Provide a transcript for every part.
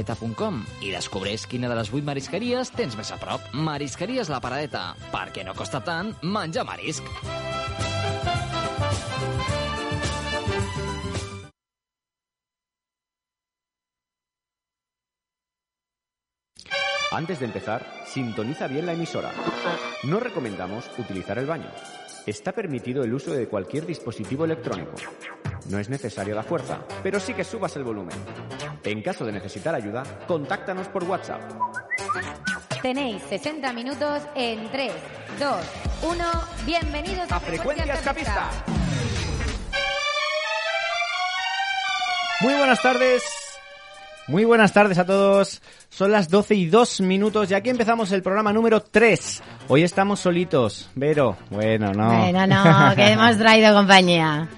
Eta.com i descobreix quina de les 8 marisqueries tens més prop. Marisqueries La Paradeta, perquè no costa tant menjar marisc. Antes de empezar, sintoniza bien la emisora. No recomendamos utilizar el baño. Está permitido el uso de cualquier dispositivo electrónico. No es necesaria la fuerza, pero sí que subas el volumen. En caso de necesitar ayuda, contáctanos por WhatsApp. Tenéis 60 minutos en 3, 2, 1. Bienvenidos a, A Frecuencia Escapista. Muy buenas tardes. Muy buenas tardes a todos. Son las 12 y 2 minutos y aquí empezamos el programa número 3. Hoy estamos solitos. Vero, bueno, no. Bueno, no, que hemos traído compañía.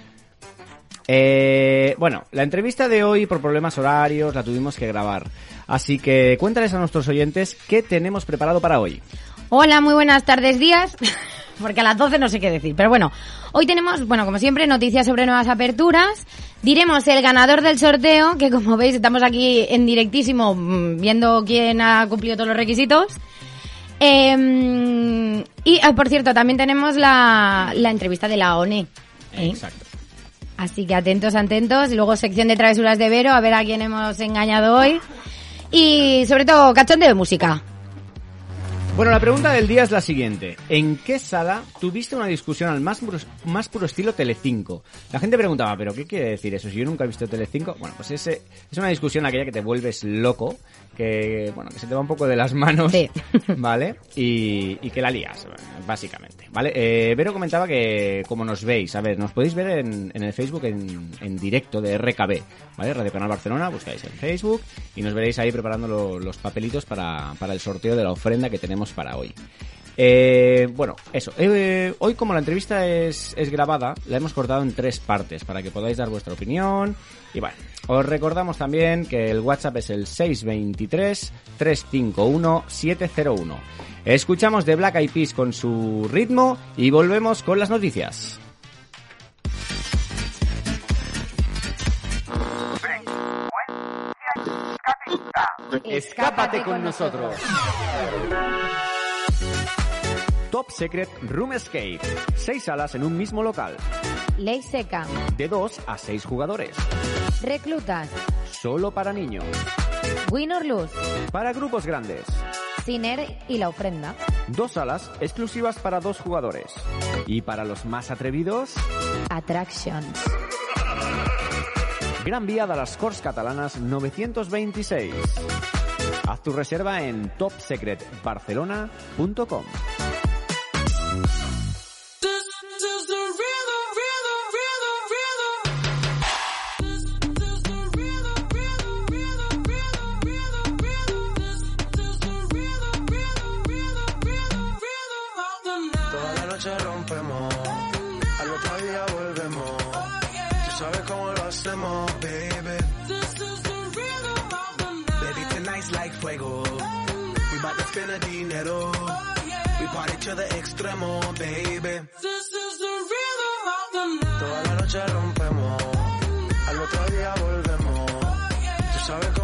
Eh, bueno, la entrevista de hoy por problemas horarios la tuvimos que grabar. Así que cuéntales a nuestros oyentes qué tenemos preparado para hoy. Hola, muy buenas tardes, días. Porque a las 12 no sé qué decir. Pero bueno, hoy tenemos, bueno, como siempre, noticias sobre nuevas aperturas. Diremos el ganador del sorteo, que como veis estamos aquí en directísimo mm, viendo quién ha cumplido todos los requisitos. Eh, y, ah, por cierto, también tenemos la, la entrevista de la ONE. ¿eh? Exacto. Así que atentos, atentos. Y luego sección de travesuras de Vero, a ver a quién hemos engañado hoy. Y sobre todo, cachondeo de música. Bueno, la pregunta del día es la siguiente. ¿En qué sala tuviste una discusión al más puro, más puro estilo Telecinco? La gente preguntaba, ¿pero qué quiere decir eso? Si yo nunca he visto Telecinco... Bueno, pues ese, es una discusión aquella que te vuelves loco, que, bueno, que se te va un poco de las manos, Sí. ¿vale? Y, y que la lías, básicamente, ¿vale? Eh, Vero comentaba que, como nos veis, a ver, nos podéis ver en, en el Facebook en, en directo de RKB, ¿vale? Radio Canal Barcelona, buscáis en Facebook y nos veréis ahí preparando lo- los papelitos para, para el sorteo de la ofrenda que tenemos para hoy. Eh, bueno, eso. Eh, hoy como la entrevista es, es grabada, la hemos cortado en tres partes para que podáis dar vuestra opinión. Y bueno, os recordamos también que el WhatsApp es el 623-351-701. Escuchamos de Black Eyed Peas con su ritmo y volvemos con las noticias. Escápate con nosotros. Top Secret Room Escape. Seis salas en un mismo local. Ley seca. De 2 a 6 jugadores. Reclutas. Solo para niños. Win or lose. Para grupos grandes. Ciner y la ofrenda. Dos salas exclusivas para dos jugadores. Y para los más atrevidos, Attractions. Gran Vía de las Corts Catalanas 926. Haz tu reserva en topsecretbarcelona.com. sabes cómo lo hacemos, baby. Baby, tonight's like fuego. We bout to spend the dinero. We party to the extremo, baby. Toda la noche rompemos, al otro día volvemos. Tú sabes cómo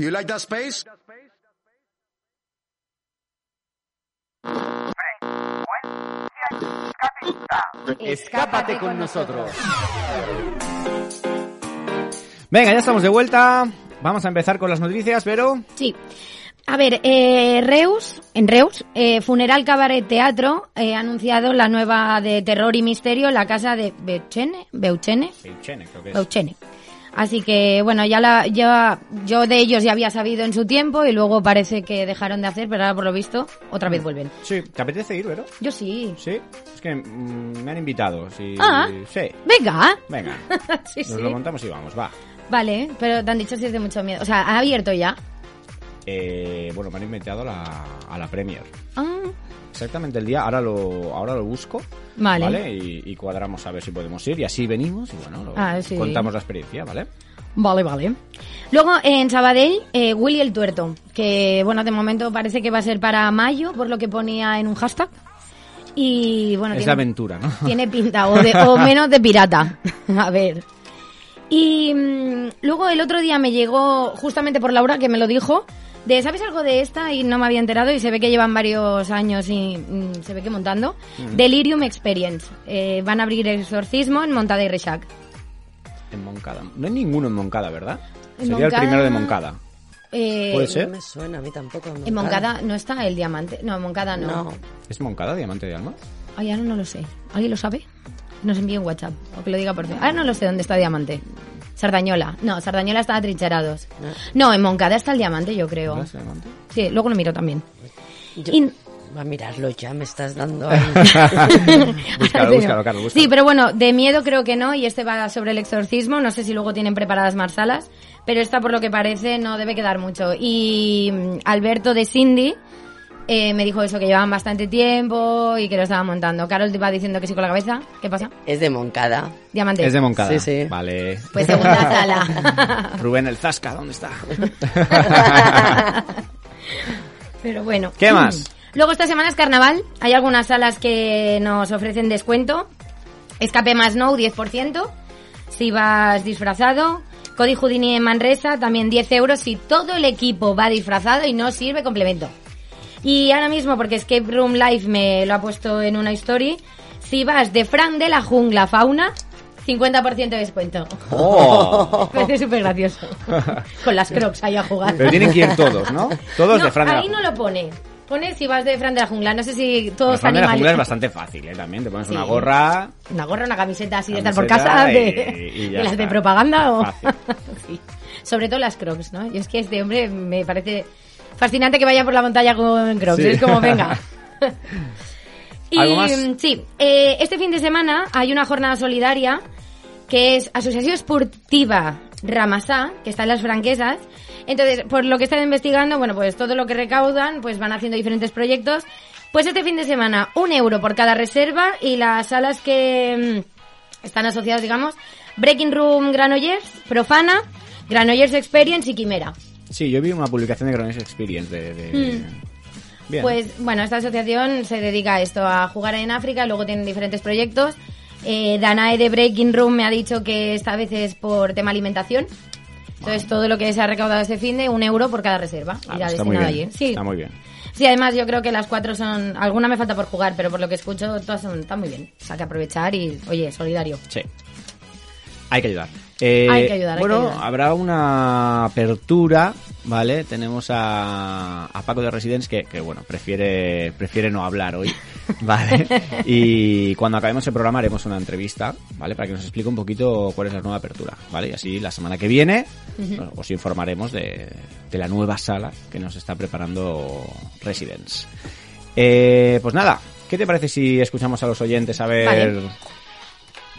You like that space? Escápate con nosotros. Venga, ya estamos de vuelta. Vamos a empezar con las noticias, pero Sí. A ver, eh, Reus, en Reus, eh, Funeral Cabaret Teatro eh, ha anunciado la nueva de terror y misterio, la casa de Beuchene, Beuchene, Peichene, creo que es. Beuchene. Así que, bueno, ya la, ya, yo de ellos ya había sabido en su tiempo y luego parece que dejaron de hacer, pero ahora por lo visto otra vez vuelven. Sí, ¿te apetece ir, Vero? Yo sí. Sí, es que mm, me han invitado. Sí, Ah. sí. Venga. Venga, sí, nos sí. lo montamos y vamos, va. Vale, pero te han dicho si es de mucho miedo. O sea, ha abierto ya. Eh, bueno, me han invitado a la, a la Premier. Ah, Exactamente el día, ahora lo, ahora lo busco. Vale. Y, y cuadramos a ver si podemos ir. Y así venimos y bueno, lo- Ah, sí. contamos la experiencia, ¿vale? Vale, vale. Luego, en Sabadell, eh, Willy el Tuerto, que, bueno, de momento parece que va a ser para mayo, por lo que ponía en un hashtag. Y, bueno, es tiene, aventura, ¿no? tiene pinta, o, de- o menos de pirata. A ver. Y mm, luego el otro día me llegó, justamente por Laura, que me lo dijo, de, ¿sabes algo de esta? Y no me había enterado y se ve que llevan varios años y mm, se ve que montando. Delirium Experience. Eh, van a abrir exorcismo en Montada y Rechac. En Moncada. No hay ninguno en Moncada, ¿verdad? En Sería Moncada- el primero de Moncada. Eh, ¿Puede No ser? me suena, a mí tampoco. En Moncada no está el diamante. No, en Moncada no. No. ¿Es Moncada, Diamante de Alma? Ay, ahora no lo sé. ¿Alguien lo sabe? Nos envíe un WhatsApp o que lo diga por fin. Ahora no lo sé dónde está diamante. Sardañola. No, Sardañola está a trincherados. No, en Moncada está el diamante, yo creo. Sí, luego lo miro también. Yo- Y- Va a mirarlo ya, me estás dando ahí. Búscalo, búscalo, Carlos, búscalo. Sí, pero bueno, de miedo creo que no, y este va sobre el exorcismo, no sé si luego tienen preparadas más salas, pero esta por lo que parece no debe quedar mucho. Y mm, Alberto de Cindy eh, me dijo eso, que llevaban bastante tiempo y que lo estaban montando. Carol te va diciendo que sí con la cabeza, ¿qué pasa? es de Moncada. Diamante. Es de Moncada. Sí, sí. Vale. Pues segunda sala. Rubén el Zasca, ¿dónde está? Pero bueno. ¿Qué más? Luego esta semana es carnaval. Hay algunas salas que nos ofrecen descuento. Escape más no, 10%. Si vas disfrazado. Cody Houdini en Manresa, también 10 euros si todo el equipo va disfrazado y no sirve complemento. Y ahora mismo, porque Escape Room Live me lo ha puesto en una story, si vas de Fran de la Jungla Fauna, 50% de descuento. ¡Oh! Me parece súper gracioso. Con las crocs ahí a jugar. Pero tienen que ir todos, ¿no? Todos No, de Fran de la ahí no lo pone. Pone si vas de Fran de la jungla. No sé si todos Fran de la jungla es bastante fácil, ¿eh? También te pones Sí. una gorra... Una gorra, una camiseta así de estar por casa, y- de, y ya de las de propaganda o... Fácil. Sí. Sobre todo las crocs, ¿no? Y es que este hombre me parece fascinante que vaya por la montaña con crocs. Sí. Es como, venga. y ¿Algo más? sí, eh, este fin de semana hay una jornada solidaria que es Asociación Esportiva Ramasá, que está en las franquesas. Entonces, por lo que están investigando, bueno, pues todo lo que recaudan, pues van haciendo diferentes proyectos. Pues este fin de semana, un euro por cada reserva y las salas que mm, están asociadas, digamos, Breaking Room Granollers, Profana, Granollers Experience y Quimera. Sí, yo vi una publicación de Granollers Experience de... de- Bien. Pues bueno, esta asociación se dedica a esto, a jugar en África, luego tienen diferentes proyectos. Eh, Danae de Breaking Room me ha dicho que esta vez es por tema alimentación. Entonces todo lo que se ha recaudado este fin de un euro por cada reserva. Ah, irá está muy bien. allí. Sí. Está muy bien. sí, además yo creo que las cuatro son... Alguna me falta por jugar, pero por lo que escucho todas son, están muy bien. O sea, que aprovechar y, oye, solidario. Sí. Hay que ayudar. Eh, Hay que ayudar, hay Bueno, que ayudar. habrá una apertura, ¿vale? Tenemos a, a Paco de Residence que, que, bueno, prefiere, prefiere no hablar hoy, ¿vale? Y cuando acabemos el programa haremos una entrevista, ¿vale? Para que nos explique un poquito cuál es la nueva apertura, ¿vale? Y así la semana que viene os informaremos de, de la nueva sala que nos está preparando Residence. Eh, pues nada, ¿qué te parece si escuchamos a los oyentes a ver Vale.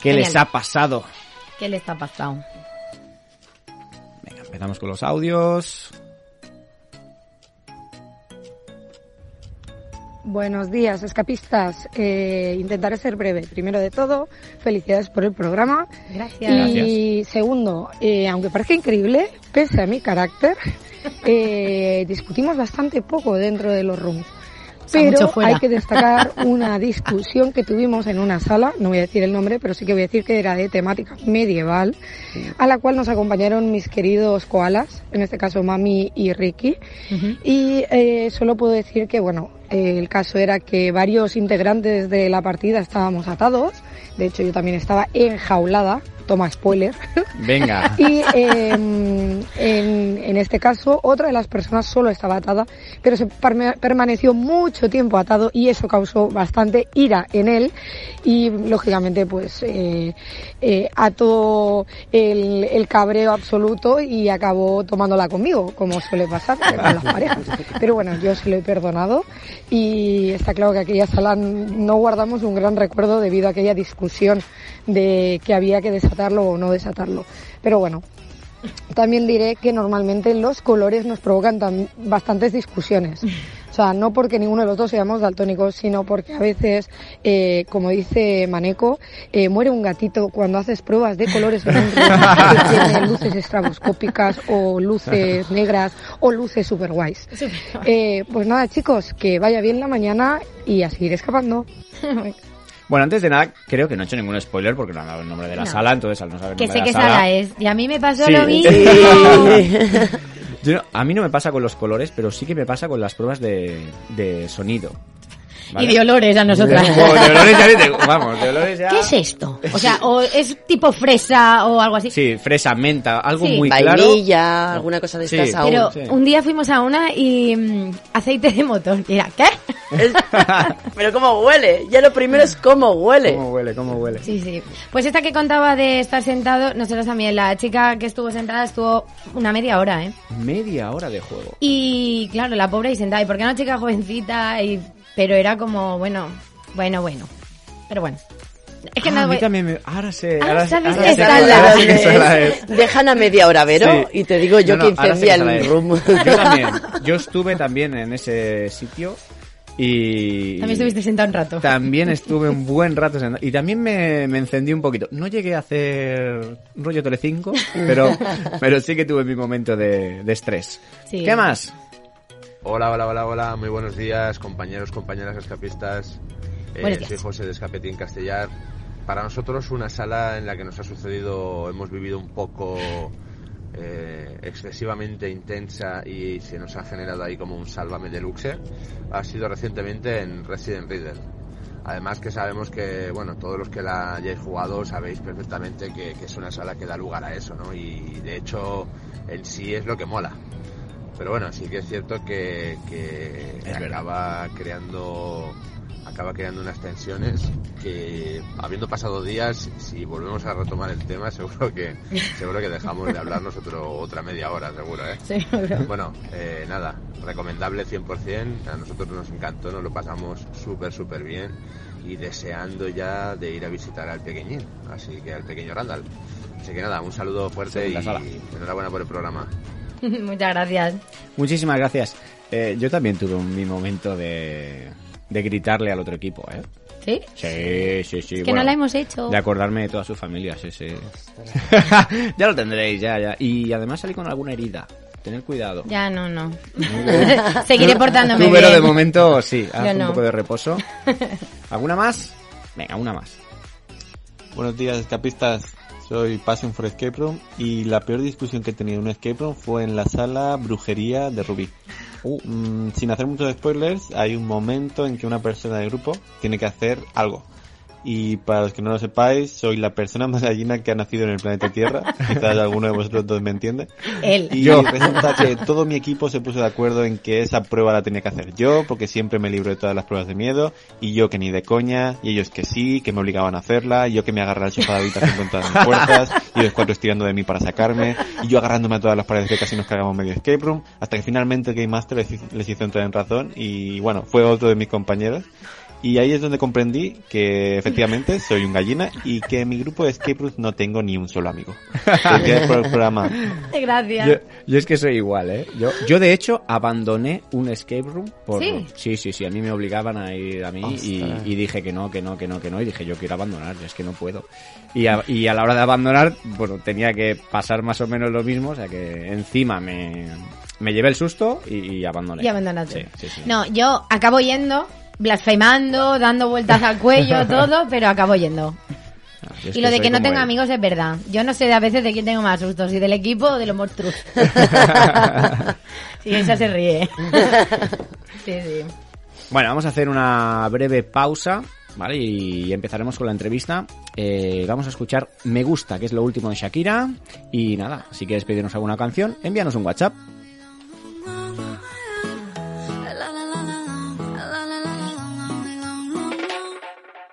qué Genial. les ha pasado? ¿Qué le está pasando? Venga, empezamos con los audios. Buenos días, escapistas. Eh, intentaré ser breve. Primero de todo, felicidades por el programa. Gracias. Y segundo, eh, aunque parezca increíble, pese a mi carácter, eh, discutimos bastante poco dentro de los rooms. Pero hay que destacar una discusión que tuvimos en una sala, no voy a decir el nombre, pero sí que voy a decir que era de temática medieval, a la cual nos acompañaron mis queridos koalas, en este caso Mami y Ricky. Y eh, solo puedo decir que, bueno, eh, el caso era que varios integrantes de la partida estábamos atados. De hecho, yo también estaba enjaulada. Toma spoiler. Venga. Y eh, en, en este caso, otra de las personas solo estaba atada, pero se permaneció mucho tiempo atado y eso causó bastante ira en él. Y lógicamente, pues, eh, eh, ató el, el cabreo absoluto y acabó tomándola conmigo, como suele pasar con las parejas. Pero bueno, yo se lo he perdonado y está claro que aquella sala no guardamos un gran recuerdo debido a aquella discusión de que había que desatarlo o no desatarlo. Pero bueno, también diré que normalmente los colores nos provocan bastantes discusiones. O sea, no porque ninguno de los dos seamos daltónicos, sino porque a veces, eh, como dice Maneco, eh, muere un gatito cuando haces pruebas de colores en un que tiene luces estraboscópicas o luces negras o luces super guays. Eh, pues nada, chicos, que vaya bien la mañana y a seguir escapando. Bueno, antes de nada, creo que no he hecho ningún spoiler porque no han dado el nombre de la No. sala, entonces al no saber el Que nombre sé de qué la sala es. Y a mí me pasó Sí. lo mismo. Yo no- a mí no me pasa con los colores, pero sí que me pasa con las pruebas de, de sonido. Y de olores a nosotras. De olores ya, te- vamos, de olores ya... ¿Qué es esto? O sea, o es tipo fresa o algo así. Sí, fresa, menta, algo Sí. muy claro. Vainilla, alguna cosa de Sí. estas aún. Pero Sí. un día fuimos a una y mm, aceite de motor. Y era, ¿qué? Es- Pero cómo huele. Ya lo primero es cómo huele. ¿Cómo huele? ¿Cómo huele? Sí, sí. Pues esta que contaba de estar sentado, nosotros también, la chica que estuvo sentada estuvo una media hora, ¿eh? Media hora de juego. Y claro, la pobre y sentada, y porque era una chica jovencita, y pero era como, bueno, bueno, bueno. Pero bueno. Es que Ah, no a mí voy- también me... Ahora sé... Ah, ahora, ¿sabes ahora qué sé- sala ahora sí es? que es. Dejan a media hora, Vero, Sí. y te digo yo No, que no, sala el room. Yo también. Yo estuve también en ese sitio y... También estuviste sentado un rato. También estuve un buen rato sentado. Y también me, me encendí un poquito. No llegué a hacer rollo Telecinco, pero, pero sí que tuve mi momento de, de estrés. Sí. ¿Qué más? Hola, hola, hola, hola, muy buenos días, compañeros, compañeras escapistas. Eh, soy José de Escapetín Castellar. Para nosotros una sala en la que nos ha sucedido, hemos vivido un poco eh, excesivamente intensa y se nos ha generado ahí como un sálvame deluxe, ha sido recientemente en Resident Riddle. Además que sabemos que, bueno, todos los que la hayáis jugado sabéis perfectamente que, que es una sala que da lugar a eso, ¿no? Y de hecho en sí es lo que mola. Pero bueno, sí que es cierto que, que Es verdad. acaba creando acaba creando unas tensiones que habiendo pasado días si volvemos a retomar el tema seguro que seguro que dejamos de hablarnos otro, otra media hora seguro ¿eh? Seguro. bueno eh, nada recomendable 100% a nosotros nos encantó nos lo pasamos súper súper bien y deseando ya de ir a visitar al pequeñín así que al pequeño Randall así que nada un saludo fuerte y enhorabuena por el programa Muchas gracias. Muchísimas gracias. Eh, yo también tuve un- mi momento de, de gritarle al otro equipo, ¿eh? ¿Sí? Sí, sí, sí. que bueno, no la hemos hecho. De acordarme de toda su familia, sí, sí. ya lo tendréis, ya, ya. Y además salí con alguna herida. Tened cuidado. Ya, no, no. Seguiré portándome Tú, pero bien. de momento sí, haz un poco de reposo. ¿Alguna más? Venga, una más. Buenos días, escapistas. Soy Passion for Escape Room y la peor discusión que he tenido en un escape room fue en la sala Brujería de Rubí. Mm, sin hacer muchos spoilers, hay un momento en que una persona del grupo tiene que hacer algo. Y para los que no lo sepáis, soy la persona más gallina que ha nacido en el planeta Tierra. Quizás alguno de vosotros dos me entiende. Él. Y Yo. resulta que todo mi equipo se puso de acuerdo en que esa prueba la tenía que hacer yo, porque siempre me libro de todas las pruebas de miedo, y yo que ni de coña, y ellos que sí, que me obligaban a hacerla, y yo que me agarraba al sofá de habitación con todas mis fuerzas, y los cuatro estirando de mí para sacarme, y yo agarrándome a todas las paredes que casi nos cagamos medio escape room, hasta que finalmente el Game Master les hizo entrar en razón, y bueno, fue otro de mis compañeros. Y ahí es donde comprendí que efectivamente soy un gallina y que en mi grupo de escape rooms no tengo ni un solo amigo. Felicidades por el programa. Gracias. Yo, yo es que soy igual, ¿eh? Yo, yo de hecho abandoné un escape room por... ¿Sí? sí, sí, sí, a mí me obligaban a ir a mí y, dije que no, que no, que no, que no, y dije yo quiero abandonar, es que no puedo. Y a, y a la hora de abandonar, bueno, tenía que pasar más o menos lo mismo, o sea que encima me, me llevé el susto y, y abandoné. Y abandonaste. Sí, sí, sí. No, yo acabo yendo, blasfemando, dando vueltas al cuello, todo, pero acabo yendo. Ah, Y lo de que no él. amigos es verdad. Yo no sé de a veces de quién tengo más sustos, si del equipo o de los monstruos. sí, esa se ríe. sí, sí. Bueno, vamos a hacer una breve pausa, ¿vale? Y empezaremos con la entrevista. Eh, vamos a escuchar Me Gusta, que es lo último de Shakira. Y nada, si quieres pedirnos alguna canción, envíanos un WhatsApp.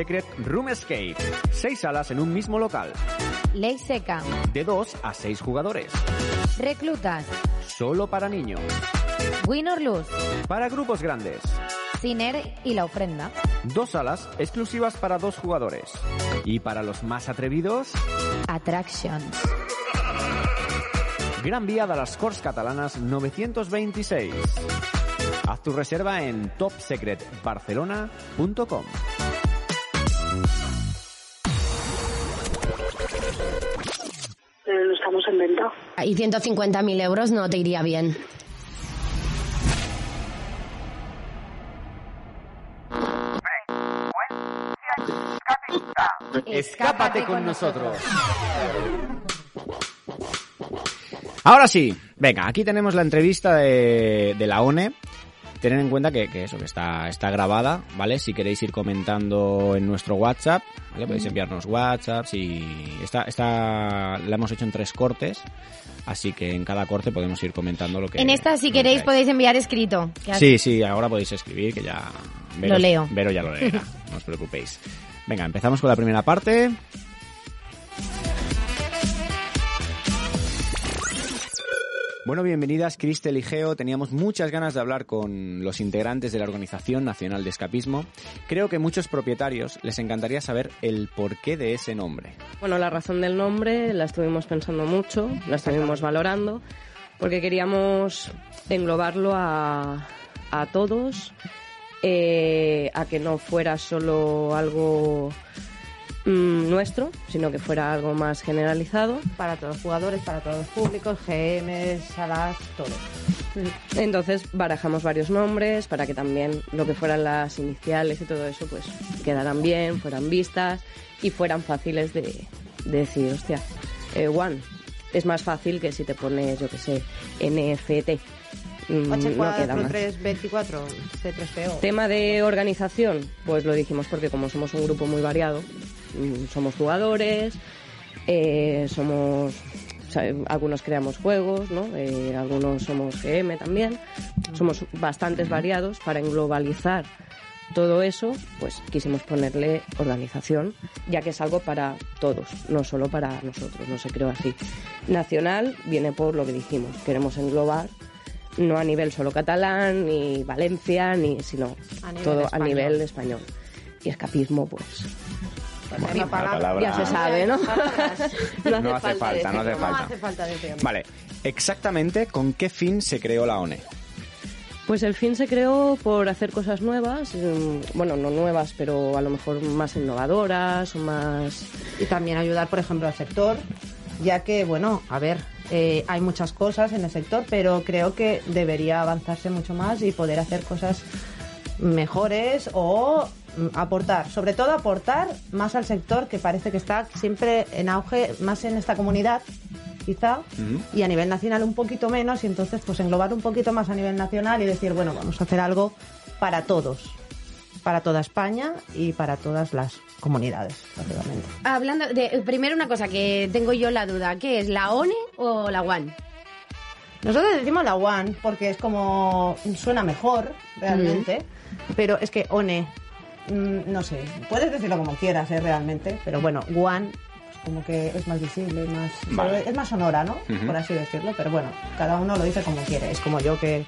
Secret Room Escape. Seis salas en un mismo local. Ley seca. De 2 a 6 jugadores. Reclutas. Solo para niños. Win or lose. Para grupos grandes. Ciner y la ofrenda. Dos salas exclusivas para dos jugadores. Y para los más atrevidos, Attractions. Gran Vía de las Corts Catalanas 926. Haz tu reserva en topsecretbarcelona.com. Y 150.000 euros no te iría bien. Escápate con nosotros. Ahora sí, venga, aquí tenemos la entrevista de, de la ONE. Tened en cuenta que, que eso, que está, está grabada, ¿vale? Si queréis ir comentando en nuestro WhatsApp, ¿vale? Podéis enviarnos WhatsApps y está, está, la hemos hecho en tres cortes, así que en cada corte podemos ir comentando lo que... En esta, si queréis, podéis enviar escrito. que Sí, sí, ahora podéis escribir, que ya... Lo leo. Vero ya lo leerá, no os preocupéis. Venga, empezamos con la primera parte. Bueno, bienvenidas Cristel y Geo. Teníamos muchas ganas de hablar con los integrantes de la Organización Nacional de Escapismo. Creo que muchos propietarios les encantaría saber el porqué de ese nombre. Bueno, la razón del nombre la estuvimos pensando mucho, la estuvimos valorando, porque queríamos englobarlo a, a todos, eh, a que no fuera solo algo mm, nuestro, sino que fuera algo más generalizado. Para todos los jugadores, para todos los públicos, GM, salas, todo. Entonces barajamos varios nombres para que también lo que fueran las iniciales y todo eso pues quedaran bien, fueran vistas y fueran fáciles de, de decir, hostia, eh, One es más fácil que si te pones, yo que sé, NFT. Mm, no queda más. 324, C3PO. Tema de organización, pues lo dijimos porque como somos un grupo muy variado, mm, somos jugadores, eh, somos o sea, algunos creamos juegos, ¿no? Eh, algunos somos GM también, somos bastantes variados para englobalizar todo eso, pues quisimos ponerle organización, ya que es algo para todos, no solo para nosotros, no se creó así. Nacional viene por lo que dijimos, queremos englobar no a nivel solo catalán, ni Valencia, ni sino A todo español. a nivel español. Y escapismo, pues. Pues una palabra- ya se sabe, ¿no? No hace falta, no hace No falta. hace falta decirlo. Vale, exactamente con qué fin se creó la ONE. Pues el fin se creó por hacer cosas nuevas, mm, bueno, no nuevas, pero a lo mejor más innovadoras o más... Y también ayudar, por ejemplo, al sector, ya que, bueno, a ver, eh, hay muchas cosas en el sector, pero creo que debería avanzarse mucho más y poder hacer cosas mejores o mm, aportar, sobre todo aportar más al sector que parece que está siempre en auge, más en esta comunidad quizá, y a nivel nacional un poquito menos, y entonces pues englobar un poquito más a nivel nacional y decir, bueno, vamos a hacer algo para todos, para toda España y para todas las comunidades, básicamente. Hablando de. Primero, una cosa que tengo yo la duda: ¿qué es, la ONE o la One? Nosotros decimos la One porque es como suena mejor realmente, pero es que One, mm, no sé, puedes decirlo como quieras ¿eh? realmente, pero bueno, One pues, como que es más visible, más Vale. es más sonora, ¿no? Por así decirlo, pero bueno, cada uno lo dice como quiere. Es como yo que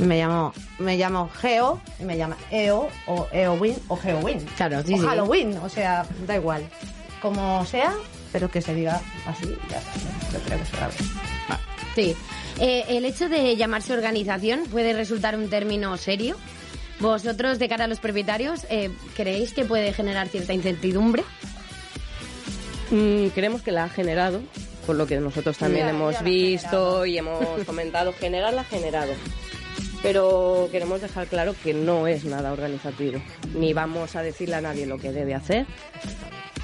me llamo me llamo Geo y me llama EO o EOWIN o GeoWin. Claro, sí, o sí. Halloween, o sea, da igual. Como sea, pero que se diga así, ya está. Yo creo que será bien. Sí. Eh, el hecho de llamarse organización puede resultar un término serio, Vosotros, de cara a los propietarios, eh, ¿creéis que puede generar cierta incertidumbre? Mm, creemos que la ha generado, por lo que nosotros también Ya, hemos ya visto y hemos comentado, generar la ha generado. Pero queremos dejar claro que no es nada organizativo. Ni vamos a decirle a nadie lo que debe hacer,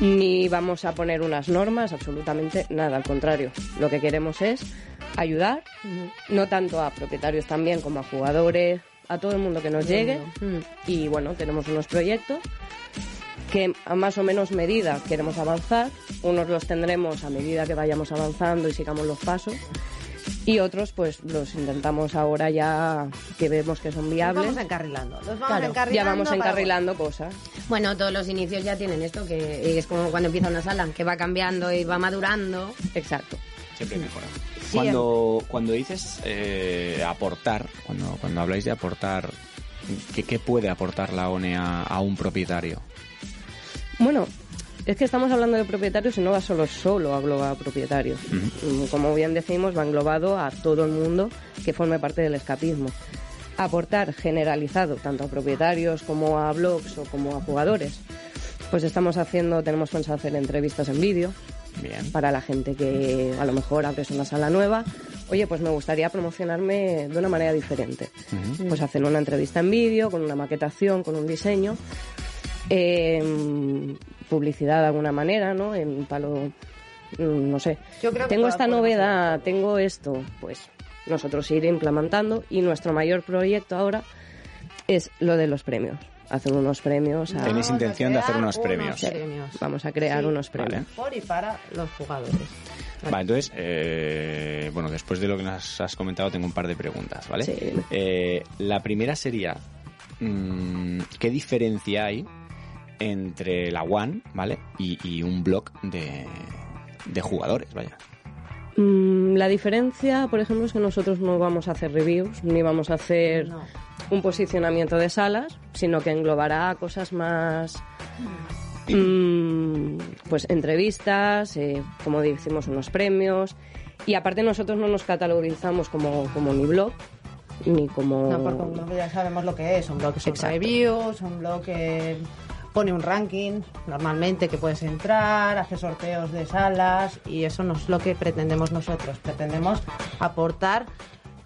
ni vamos a poner unas normas, absolutamente nada. Al contrario, lo que queremos es ayudar, no tanto a propietarios también como a jugadores, a todo el mundo que nos llegue. Y bueno, tenemos unos proyectos que a más o menos medida queremos avanzar. Unos los tendremos a medida que vayamos avanzando y sigamos los pasos. Y otros, pues los intentamos ahora ya que vemos que son Los viables. vamos encarrilando. Los vamos Claro, encarrilando ya vamos para- encarrilando cosas. Bueno, todos los inicios ya tienen esto, que es como cuando empieza una sala, que va cambiando y va madurando. Exacto. Siempre mejora. Sí, Cuando, cuando dices eh, aportar, cuando, cuando habláis de aportar, ¿qué, qué puede aportar la ONE a, a un propietario? Bueno, es que estamos hablando de propietarios y no va solo, solo a englobar a propietarios. Como bien decimos, va englobado a todo el mundo que forme parte del escapismo. Aportar generalizado tanto a propietarios como a blogs o como a jugadores. Pues estamos haciendo, tenemos pensado hacer entrevistas en vídeo. Bien. Para la gente que a lo mejor abres una sala nueva. Oye, pues me gustaría promocionarme de una manera diferente. Pues hacer una entrevista en vídeo, con una maquetación, con un diseño. Eh, publicidad de alguna manera, ¿no? En palo, mm, no sé. Yo creo que tengo esta novedad, tengo esto, pues nosotros ir implementando y nuestro mayor proyecto ahora es lo de los premios. Hacer unos premios. a- Tenéis intención de hacer unos premios. Sí, Vamos a crear Sí. unos premios. Por y para los jugadores. Vale, entonces, eh, bueno, después de lo que nos has comentado, tengo un par de preguntas, ¿vale? Sí. Eh, la primera sería, mm, ¿qué diferencia hay entre la One, ¿vale? Y, y un blog de, de jugadores, vaya. Mm, la diferencia, por ejemplo, es que nosotros no vamos a hacer reviews ni vamos a hacer un posicionamiento de salas, sino que englobará cosas más. mm, pues entrevistas, eh, como decimos, unos premios. Y aparte, nosotros no nos catalogizamos como, como ni blog ni como. No, porque un blog ya sabemos lo que es. Un blog que son Exacto. reviews, un blog que pone un ranking normalmente que puedes entrar, hace sorteos de salas y eso no es lo que pretendemos nosotros. Pretendemos aportar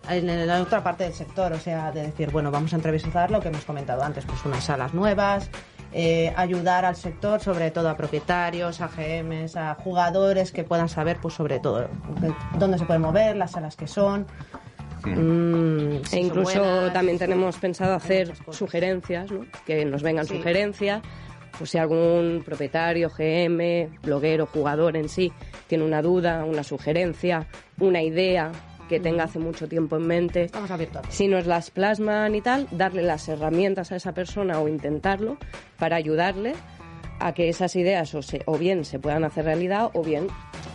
en la otra parte del sector, o sea, de decir, bueno, vamos a entrevistar lo que hemos comentado antes, pues unas salas nuevas, eh, ayudar al sector, sobre todo a propietarios, a GMs, a jugadores que puedan saber, pues sobre todo, dónde se pueden mover, las salas que son. Mm, e incluso buenas, también tenemos pensado hacer sugerencias, ¿no? que nos vengan Sí. sugerencias. Pues si algún propietario, GM, bloguero, jugador en sí tiene una duda, una sugerencia, una idea que tenga hace mucho tiempo en mente, Estamos abiertos. si nos las plasman y tal, darle las herramientas a esa persona o intentarlo para ayudarle a que esas ideas o, se- o bien se puedan hacer realidad o bien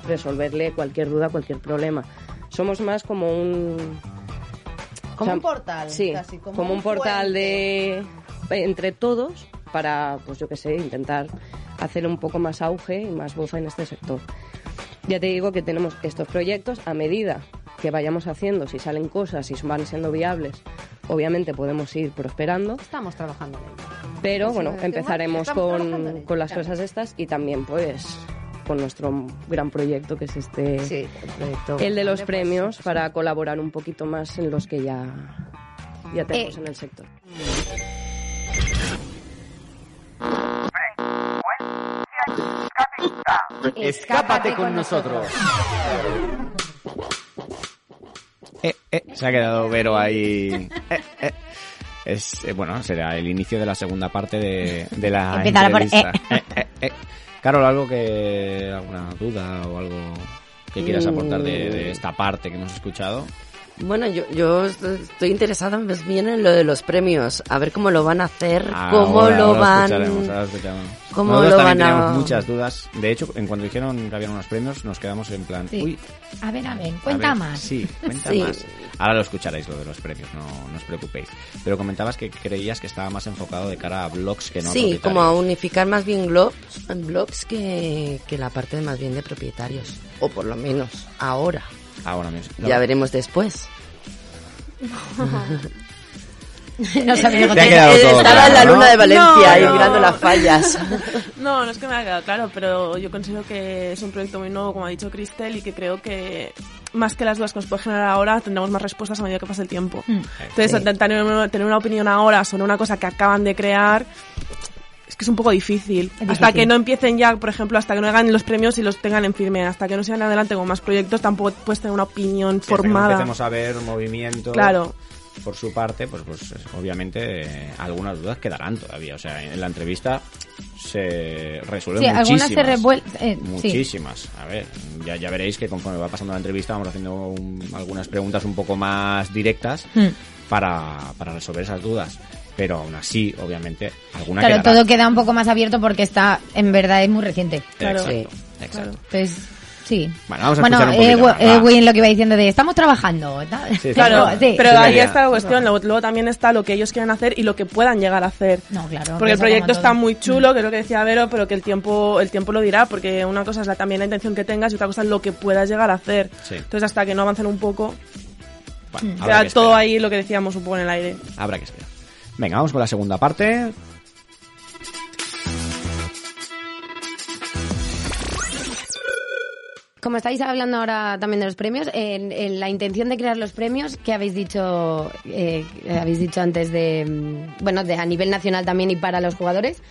resolverle cualquier duda, cualquier problema. Somos más como un... Como o sea, un portal, Sí, casi, como como, un portal de... entre todos para, pues yo qué sé, intentar hacer un poco más auge y más voz en este sector. Ya te digo que tenemos estos proyectos a medida que vayamos haciendo, si salen cosas, si van siendo viables, obviamente podemos ir prosperando, Estamos trabajando en ello. pero bueno, empezaremos con, con las cosas estas y también pues con nuestro gran proyecto que es este Sí, el proyecto el de los pues, premios para colaborar un poquito más en los que ya ya tenemos Eh, en el sector. Escápate con nosotros. Eh, eh, se ha quedado Vero ahí. Eh, eh. Es, eh, bueno, será el inicio de la segunda parte de, de la por, entrevista. Eh, eh, eh. Carol, ¿algo que... alguna duda o algo que quieras aportar de, de esta parte que hemos escuchado? Bueno, yo, yo est- estoy interesada más bien en lo de los premios, a ver cómo lo van a hacer, cómo Ahora lo van... escucharemos, ahora escucharemos. cómo Nosotros lo van a- teníamos muchas dudas. De hecho, en cuanto dijeron que habían unos premios, nos quedamos en plan... Sí. Uy, A ver, a ver, A cuenta ver, más. Sí, cuenta Sí. más. Ahora lo escucharéis lo de los premios, no, no os preocupéis. Pero comentabas que creías que estaba más enfocado de cara a blogs que no a Sí, propietarios. como a unificar más bien blogs, blogs que, que la parte más bien de propietarios. O por lo menos ahora. Ahora mismo. Ya veremos después. no sabía quedado todo Estaba en la luna ¿no? de Valencia No, no. mirando las fallas. No, no es que me haya quedado claro, pero yo considero que es un proyecto muy nuevo, como ha dicho Cristel, y que creo que más que las dudas que nos puede generar ahora, tendremos más respuestas a medida que pase el tiempo. Mm. Entonces, Sí. tener una opinión ahora sobre una cosa que acaban de crear es que es un poco difícil. Hasta que no empiecen ya, por ejemplo, hasta que no hagan los premios y los tengan en firme, hasta que no sigan adelante con más proyectos, tampoco puedes tener una opinión Hasta que no formada. empecemos a ver movimiento Claro. por su parte, pues, pues obviamente eh, algunas dudas quedarán todavía. O sea, en la entrevista se resuelven Sí, algunas muchísimas. se revuelven. eh, sí. Muchísimas. A ver, ya, ya veréis que conforme va pasando la entrevista vamos haciendo un- algunas preguntas un poco más directas Mm. para, para resolver esas dudas. Pero aún así, obviamente, alguna Claro, quedará. todo queda un poco más abierto porque está, en verdad, es muy reciente. Exacto, Sí. exacto. Entonces, sí. Bueno, vamos a bueno, escuchar un eh, poquito eh. Wayne lo que iba diciendo de estamos trabajando. Sí, Claro, sí. pero Sí, ahí está la cuestión. Luego, luego también está lo que ellos quieren hacer y lo que puedan llegar a hacer. No, claro. Porque el proyecto está todo. muy chulo, que es lo que decía Vero, pero que el tiempo, el tiempo lo dirá, porque una cosa es la, también la intención que tengas y otra cosa es lo que puedas llegar a hacer. Sí. Entonces, hasta que no avancen un poco, Bueno, habrá queda que todo ahí lo que decíamos un poco en el aire. Habrá que esperar. Venga, vamos con la segunda parte. Como estáis hablando ahora también de los premios, en, en la intención de crear los premios, que habéis dicho, eh, habéis dicho antes de, mm, bueno, de a nivel nacional también y para los jugadores,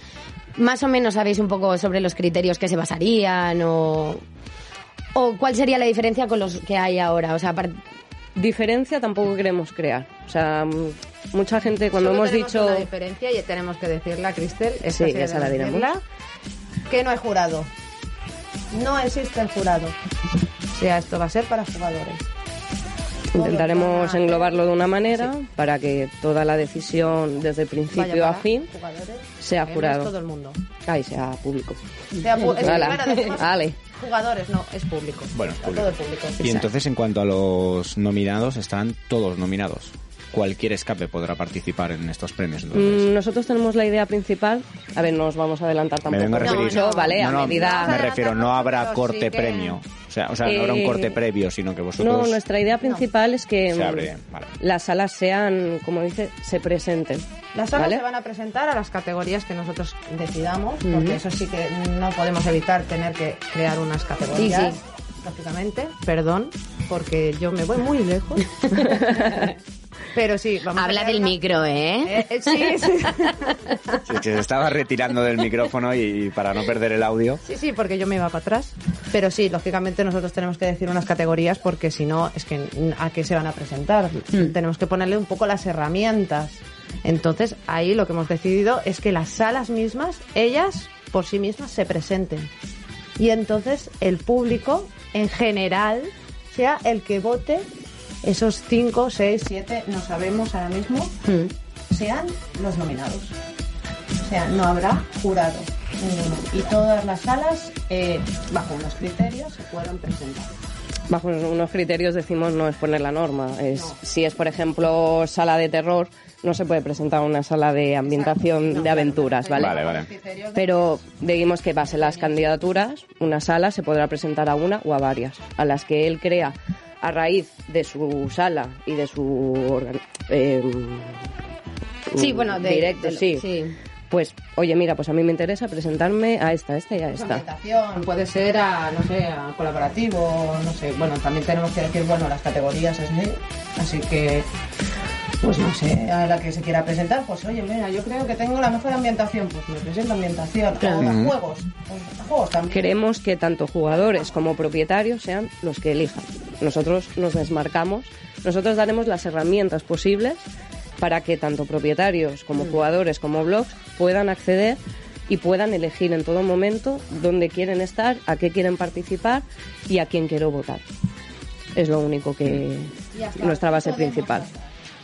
más o menos sabéis un poco sobre los criterios que se basarían o, o cuál sería la diferencia con los que hay ahora, o sea, Diferencia tampoco queremos crear. O sea, mm, mucha gente cuando Solo hemos dicho... una diferencia y tenemos que decirla, Cristel. Sí, sí esa la diremos. Que no hay jurado. No existe el jurado. O sea, esto va a ser para jugadores. Intentaremos englobarlo de una manera para que toda la decisión desde principio a fin sea jurado. todo el mundo. Ay, sea público. Sea pu- es Jugadores, no, es público. Bueno, A público. todo el público. Y entonces, en cuanto a los nominados, están todos nominados. Cualquier escape podrá participar en estos premios. entonces. Mm, Nosotros tenemos la idea principal. A ver, no os vamos a adelantar Me tampoco vengo a referir. ¿vale? No, a no, medida. me refiero, no habrá corte sí que- premio. O sea, o sea, no habrá un Eh, corte previo, sino que vosotros. No, nuestra idea principal es que Se mm, abre, vale. las salas sean, como dice, se presenten. Las salas ¿vale? se van a presentar a las categorías que nosotros decidamos, porque eso sí que no podemos evitar tener que crear unas categorías. Sí, Lógicamente, perdón, porque yo me voy muy lejos. Pero sí, vamos a Habla crear del una- micro, ¿eh? Eh, sí, sí. Sí, que se estaba retirando del micrófono y para no perder el audio. Sí, sí, porque yo me iba para atrás. Pero sí, lógicamente nosotros tenemos que decir unas categorías porque si no, es que ¿a qué se van a presentar? Tenemos que ponerle un poco las herramientas. Entonces, ahí lo que hemos decidido es que las salas mismas, ellas por sí mismas se presenten. Y entonces el público, en general, sea el que vote esos 5, 6, 7, no sabemos ahora mismo, sean los nominados. O sea, no habrá jurado ninguno. Y todas las salas, eh, bajo unos criterios, se pueden presentar. Bajo unos criterios decimos no es poner la norma. Es, Si es, por ejemplo, sala de terror, no se puede presentar una sala de ambientación de aventuras, ¿vale? Vale, vale. Pero digamos que base las candidaturas, una sala se podrá presentar a una o a varias, a las que él crea a raíz de su sala y de su em, Sí, bueno, de- directo, de- sí. sí. Pues, oye, mira, pues a mí me interesa presentarme a esta, esta y a esta. Puede ser a, no sé, a colaborativo, no sé. Bueno, también tenemos que decir, bueno, las categorías es así que, pues no sé, a la que se quiera presentar, pues oye, mira, yo creo que tengo la mejor ambientación, pues me presento ambientación. Claro. O juegos, pues a juegos también. Queremos que tanto jugadores como propietarios sean los que elijan. Nosotros nos desmarcamos, nosotros daremos las herramientas posibles para que tanto propietarios como jugadores como blogs puedan acceder y puedan elegir en todo momento dónde quieren estar, a qué quieren participar y a quién quiero votar. Es lo único que nuestra base principal.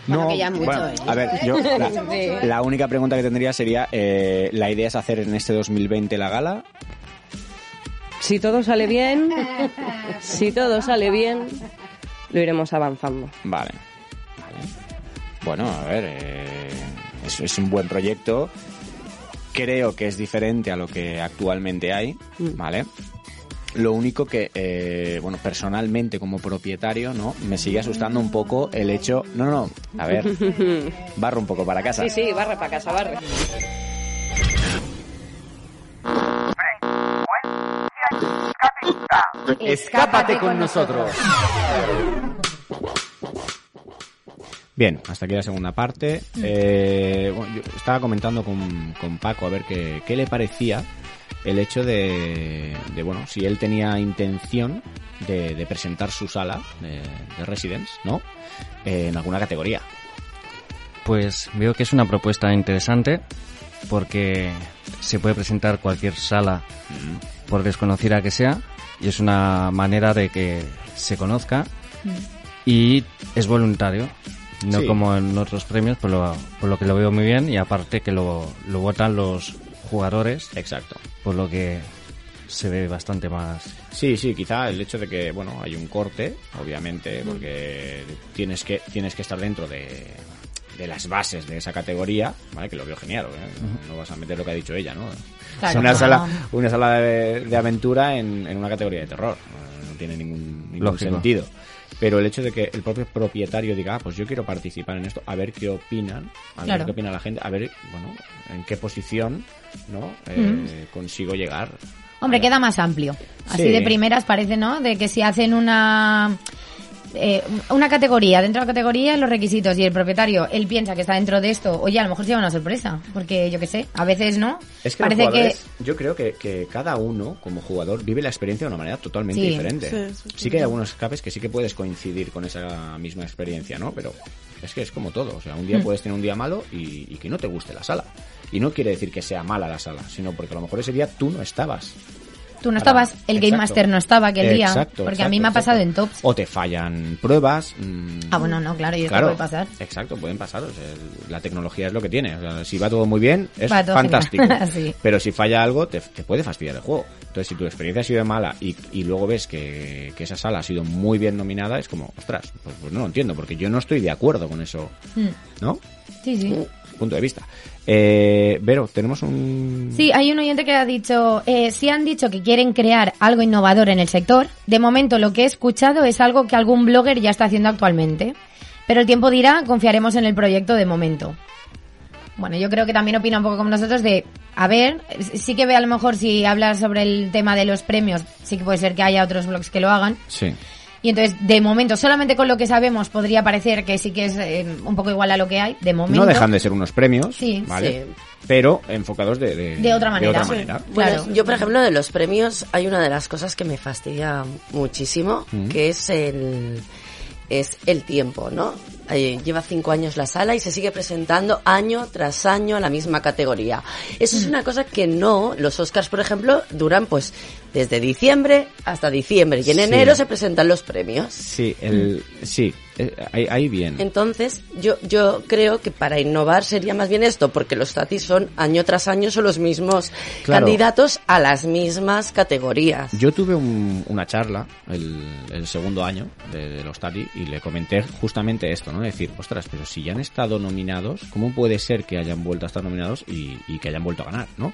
Bueno, que ya es mucho, bueno, ¿eh? a ver, yo la, Sí. la única pregunta que tendría sería, eh, ¿la idea es hacer en este 2020 la gala? Si todo sale bien, si todo sale bien, lo iremos avanzando. Vale. vale. Bueno, a ver, eh, es, es un buen proyecto. Creo que es diferente a lo que actualmente hay, ¿vale? Lo único que, eh, bueno, personalmente como propietario, ¿no? Me sigue asustando un poco el hecho... No, no, no, a ver, barro un poco para casa. Sí, sí, barre para casa, barre. Escápate con nosotros. Bien, hasta aquí la segunda parte. Eh, bueno, yo estaba comentando con, con Paco a ver qué, qué le parecía el hecho de, de, bueno, si él tenía intención de, de presentar su sala de, de Residence, ¿no? Eh, en alguna categoría. Pues veo que es una propuesta interesante porque se puede presentar cualquier sala, por desconocida que sea, y es una manera de que se conozca y es voluntario. No Sí. como en otros premios, por lo, por lo que lo veo muy bien y aparte que lo, lo votan los jugadores. Exacto. Por lo que se ve bastante más. Sí, sí, quizá el hecho de que, bueno, hay un corte, obviamente, porque tienes que, tienes que estar dentro de, de las bases de esa categoría, ¿vale? Que lo veo genial, ¿eh? No vas a meter lo que ha dicho ella, ¿no? Claro, una no. sala, una sala de, de aventura en, en una categoría de terror. No, tiene ningún, ningún sentido. Pero el hecho de que el propio propietario diga, ah, pues yo quiero participar en esto, a ver qué opinan, a ver qué opina la gente, a ver, bueno, en qué posición, ¿no? Eh, Mm. consigo llegar. Hombre, queda más amplio. Así Sí. de primeras parece, ¿no? De que si hacen una eh, una categoría, dentro de la categoría los requisitos y el propietario, él piensa que está dentro de esto, oye, a lo mejor se lleva una sorpresa, porque yo qué sé, a veces no. Es que parece los que yo creo que, que cada uno, como jugador, vive la experiencia de una manera totalmente Sí. diferente. Sí, sí, sí. que hay algunos escapes que sí que puedes coincidir con esa misma experiencia, ¿no? Pero es que es como todo. O sea, un día Hmm. puedes tener un día malo y, y que no te guste la sala. Y no quiere decir que sea mala la sala, sino porque a lo mejor ese día tú no estabas. Tú no estabas, el Game. Master no estaba aquel día, Exacto, porque a mí me ha exacto. pasado en tops. O te fallan pruebas. mm, Ah, bueno, no, claro, y esto Claro, puede pasar. Exacto, pueden pasar. o sea, la tecnología es lo que tiene. O sea, si va todo muy bien, es fantástico. Sí. Pero si falla algo, te, te puede fastidiar el juego. Entonces, si tu experiencia ha sido mala y, y luego ves que, que esa sala ha sido muy bien nominada, es como, ostras, pues, pues no lo entiendo, porque yo no estoy de acuerdo con eso, Mm. ¿no? Sí, sí. Punto de vista. Eh, Vero, tenemos un... Sí, hay un oyente que ha dicho, eh, si han dicho que quieren crear algo innovador en el sector, de momento lo que he escuchado es algo que algún blogger ya está haciendo actualmente. Pero el tiempo dirá, confiaremos en el proyecto de momento. Bueno, yo creo que también opina un poco como nosotros de, a ver, sí que ve a lo mejor si hablas sobre el tema de los premios, sí que puede ser que haya otros blogs que lo hagan. Sí. Y entonces, de momento, solamente con lo que sabemos podría parecer que sí que es eh, un poco igual a lo que hay, de momento. No dejan de ser unos premios, Sí. ¿vale? Sí. Pero enfocados de, de, De otra manera. otra Sí. manera. Bueno, yo por ejemplo de los premios hay una de las cosas que me fastidia muchísimo, Mm. que es el es el tiempo, ¿no? Eh, lleva cinco años la sala y se sigue presentando año tras año a la misma categoría. Eso es una cosa que no, los Oscars, por ejemplo, duran pues desde diciembre hasta diciembre y en Sí. enero se presentan los premios. Sí, el, sí, eh, ahí, ahí bien. Entonces, yo, yo creo que para innovar sería más bien esto, porque los tatis son año tras año son los mismos Claro. candidatos a las mismas categorías. Yo tuve un- una charla el, el segundo año de, de los Tati y le comenté justamente esto, ¿no? Decir, ostras, pero si ya han estado nominados, ¿cómo puede ser que hayan vuelto a estar nominados y, y que hayan vuelto a ganar, ¿no?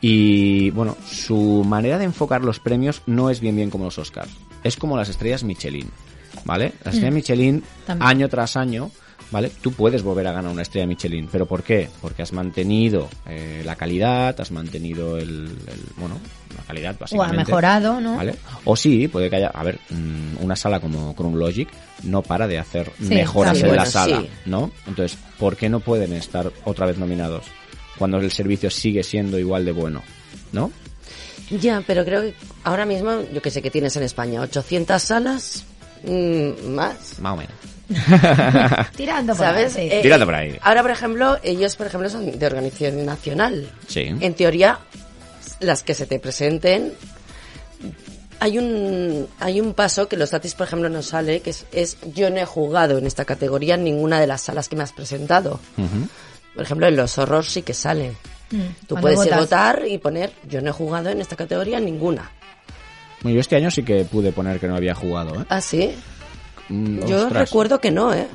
Y bueno, su manera de enfocar los premios no es bien bien como los Oscars. Es como las estrellas Michelin, ¿vale? Las estrellas Mm. Michelin, También. año tras año, ¿vale? Tú puedes volver a ganar una estrella Michelin, pero ¿por qué? Porque has mantenido eh, la calidad, has mantenido el, el- bueno, la calidad O ha básicamente. mejorado, ¿no? ¿Vale? O sí, puede que haya, a ver, mm, una sala como Logic no para de hacer Sí, mejoras en bueno, la sala, sí. ¿no? Entonces, ¿por qué no pueden estar otra vez nominados cuando el servicio sigue siendo igual de bueno, ¿no? Ya, pero creo que ahora mismo, yo que sé que tienes en España, 800 salas, mm, más. Más o menos. Tirando por ¿Sabes? ahí. Eh, Tirando por ahí. Ahora, por ejemplo, ellos, por ejemplo, son de organización nacional. Sí. En teoría, las que se te presenten, hay un, hay un paso que los datis, por ejemplo, no sale, que es, es yo no he jugado en esta categoría en ninguna de las salas que me has presentado. Ujú. Por ejemplo, en los horrors sí que sale. Mm, Tú puedes votas. votar y poner yo no he jugado en esta categoría ninguna. Bueno, yo este año sí que pude poner que no había jugado, ¿eh? ¿Ah, sí? Mm, Yo ostras, recuerdo que no, ¿eh?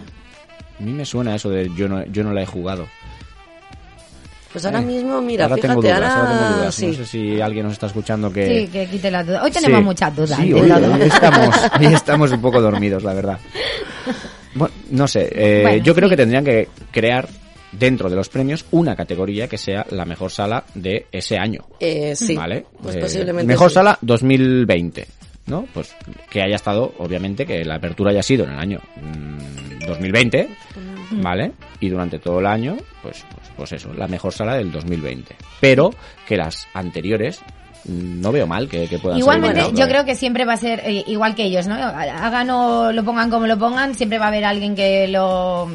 A mí me suena eso de yo no, yo no la he jugado. Pues ahora mismo, mira, ahora tengo fíjate, dudas, ahora, ahora tengo dudas. sí. No sé si alguien nos está escuchando que... Sí, que quite la duda. Hoy tenemos Sí. muchas dudas. Sí, de hoy, estamos, hoy estamos un poco dormidos, la verdad. Bueno, no sé, eh, Bueno, yo creo que tendrían que crear dentro de los premios una categoría que sea la mejor sala de ese año. Eh, sí, ¿Vale? pues Eh, posiblemente Mejor sí. sala 2020, ¿no? Pues que haya estado, obviamente, que la apertura haya sido en el año mm, 2020, ¿vale? Y durante todo el año, pues, pues, pues eso, la mejor sala del 2020. Pero que las anteriores mm, no veo mal que, que puedan Igualmente, yo creo que siempre va a ser eh, igual que ellos, ¿no? Hagan o lo pongan como lo pongan, siempre va a haber alguien que lo...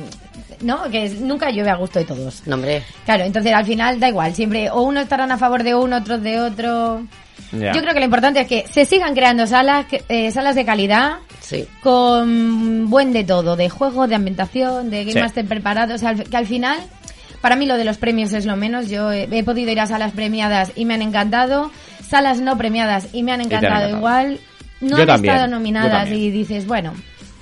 ¿No? Que es- nunca llueve a gusto de todos. No, hombre. Claro, entonces al final da igual, siempre o uno estarán a favor de uno, otros de otro. Ya. Yo creo que lo importante es que se sigan creando salas, que- eh, salas de calidad, Sí. con buen de todo, de juego, de ambientación, de que Sí. más estén preparados, al- que al final, para mí lo de los premios es lo menos. Yo he, he podido ir a salas premiadas y me han encantado, salas no premiadas y me han encantado igual. No Yo han también, estado nominadas y dices, bueno,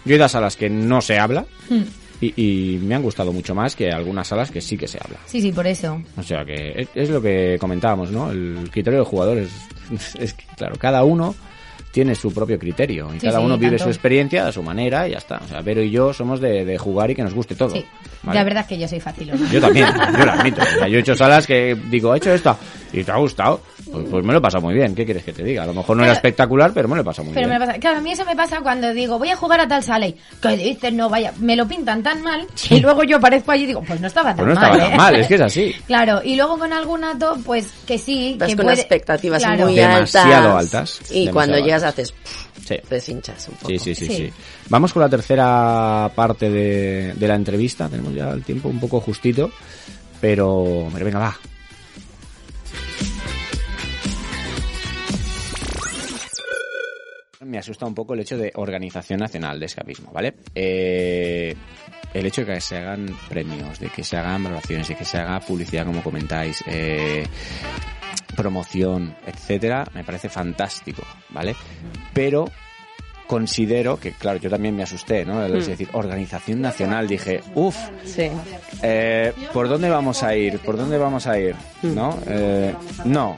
Yo he ido a salas que no se habla hmm, y, y me han gustado mucho más que algunas salas que sí que se habla. sí, sí, por eso. O sea que es, es lo que comentábamos, ¿no? El criterio del jugador es, que, claro, cada uno tiene su propio criterio y Sí, cada sí, uno vive tanto. su experiencia a su manera y ya está. O sea, Vero y yo somos de, de jugar y que nos guste todo. Sí. ¿vale? La verdad es que yo soy fácil. Yo también, yo lo admito. O sea, yo he hecho salas que digo, he hecho esta y te ha gustado. Pues, pues me lo he pasado muy bien. ¿Qué quieres que te diga? A lo mejor no era espectacular, pero me lo he pasado muy Pero bien. me pasa, claro, a mí eso me pasa cuando digo, voy a jugar a tal sala y que dices, no, vaya, me lo pintan tan mal y luego yo aparezco allí y digo, pues no estaba tan Pues no mal. estaba tan ¿eh? mal, es que es así. Claro, y luego con algún ato, pues que sí, Vas que con puede... expectativas Claro. muy Demasiado altas. altas, Y demasiado cuando llegas haces... Sí. Deshinchas un poco. Sí, sí, sí, Sí. sí. Vamos con la tercera parte de, de la entrevista. Tenemos ya el tiempo un poco justito. Pero, pero venga, va. Me asusta un poco el hecho de Organización Nacional de Escapismo, ¿vale? Eh, el hecho de que se hagan premios, de que se hagan valoraciones, de que se haga publicidad, como comentáis, eh, promoción, etcétera, me parece fantástico, ¿vale? Pero considero que, claro, yo también me asusté, ¿no? Es Mm. decir, Organización Nacional, dije, uff, Sí. eh, ¿por dónde vamos a ir? ¿Por dónde vamos a ir? ¿No? Eh, no.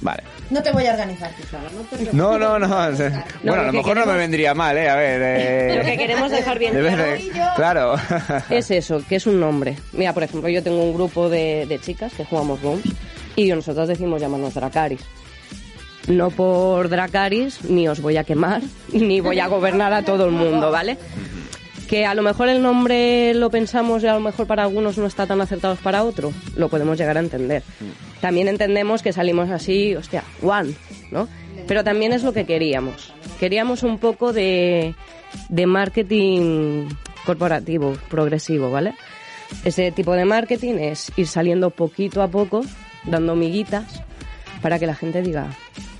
Vale. No te voy a organizar tú sola, ¿no? te No, no, no. Bueno, a lo mejor no me vendría mal, ¿eh? A ver. eh, Lo que queremos dejar bien de claro en- Claro. es eso, que es un nombre. Mira, por ejemplo, yo tengo un grupo de, de chicas que jugamos Rooms y nosotros decimos llamarnos Dracaris. No por Dracaris ni os voy a quemar, ni voy a gobernar a todo el mundo, ¿vale? Que a lo mejor el nombre lo pensamos y a lo mejor para algunos no está tan acertado para otro, lo podemos llegar a entender. También entendemos que salimos así, hostia, one, ¿no? Pero también es lo que queríamos. Queríamos un poco de, de marketing corporativo, progresivo, ¿vale? Ese tipo de marketing es ir saliendo poquito a poco, dando miguitas, para que la gente diga...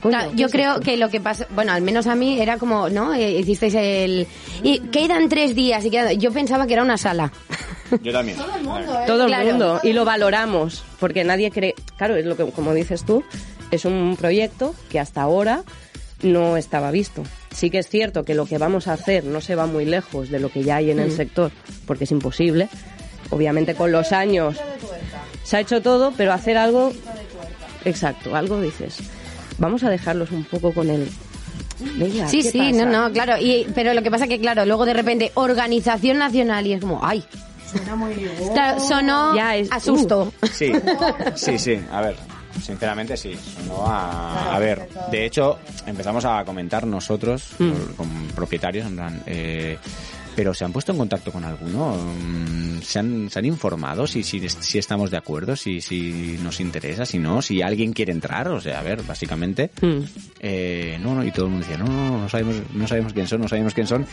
"Coño, Claro, ¿qué yo es creo esto?". que lo que pasa, bueno, al menos a mí era como, ¿no? Eh, hicisteis el... Y quedan tres días y queda- yo pensaba que era una sala. Yo también. Todo el Claro. mundo y lo valoramos porque nadie cree claro es lo que como dices tú es un proyecto que hasta ahora no estaba visto sí que es cierto que lo que vamos a hacer no se va muy lejos de lo que ya hay en el Mm. sector porque es imposible obviamente con los años se ha hecho todo pero hacer algo exacto algo dices vamos a dejarlos un poco con el Sí, ¿qué sí, pasa? no, no, claro. Y, pero lo que pasa que, claro, luego de repente, organización nacional y es como, ay. Claro, sonó Ya es- a susto. Sí, sí, sí. A ver, sinceramente sí. Sonó a, a ver, de hecho, empezamos a comentar nosotros, Mm. con, con propietarios, en plan, eh, pero ¿se han puesto en contacto con alguno? Mm, ¿Se han, se han informado si, si, si estamos de acuerdo? Si, si nos interesa? Si no? ¿Si alguien quiere entrar? O sea, a ver, básicamente... Mm. Eh, no, no, y todo el mundo decía, no, no, no sabemos, no sabemos quién son, no sabemos quién son.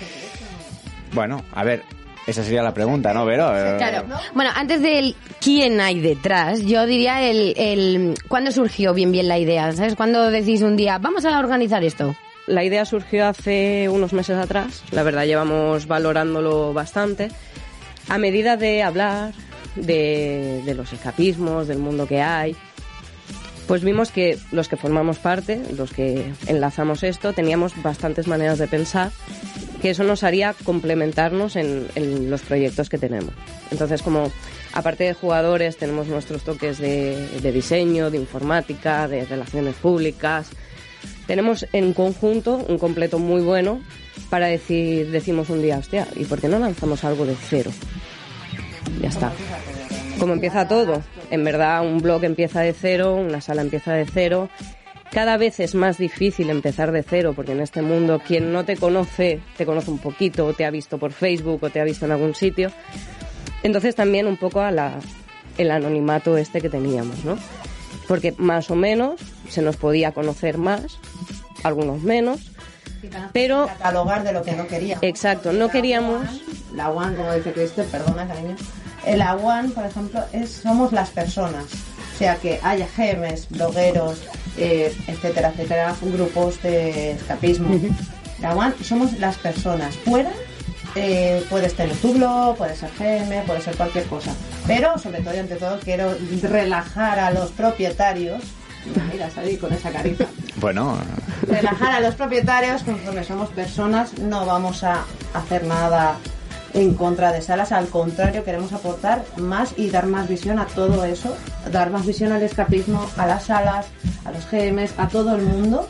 Bueno, a ver, esa sería la pregunta, ¿no, Vero? Eh, Claro. Bueno, antes del quién hay detrás, yo diría el, el cuándo surgió bien bien la idea, ¿sabes? Cuando decís un día, vamos a organizar esto. La idea surgió hace unos meses atrás, la verdad llevamos valorándolo bastante. A medida de hablar de, los escapismos, del mundo que hay, pues vimos que los que formamos parte, los que enlazamos esto, teníamos bastantes maneras de pensar, que eso nos haría complementarnos en, los proyectos que tenemos. Entonces, como aparte de jugadores, tenemos nuestros toques de diseño, de informática, de relaciones públicas. Tenemos en conjunto un completo muy bueno para decir, decimos un día, hostia, ¿y por qué no lanzamos algo de cero? Ya está. Como empieza todo. En verdad, un blog empieza de cero, una sala empieza de cero. Cada vez es más difícil empezar de cero, porque en este mundo quien no te conoce, te conoce un poquito, o te ha visto por Facebook, o te ha visto en algún sitio. Entonces también un poco a la, el anonimato este que teníamos, ¿no? Porque más o menos se nos podía conocer más, algunos menos, pero... Catalogar de lo que no queríamos. Exacto, no queríamos... La One, como dice Cristian, perdona cariño. El La One, por ejemplo, es somos las personas. O sea, que haya gemes, blogueros, eh, etcétera, etcétera, grupos de escapismo. La One somos las personas. Fuera eh, puedes tener tu blog, puede ser GM, puede ser cualquier cosa. Pero, sobre todo y ante todo, quiero relajar a los propietarios. Mira, salí con esa carita. Bueno, Relajar a los propietarios, conforme somos personas, no vamos a hacer nada en contra de salas, al contrario, queremos aportar más y dar más visión a todo eso, dar más visión al escapismo, a las salas, a los GMs, a todo el mundo.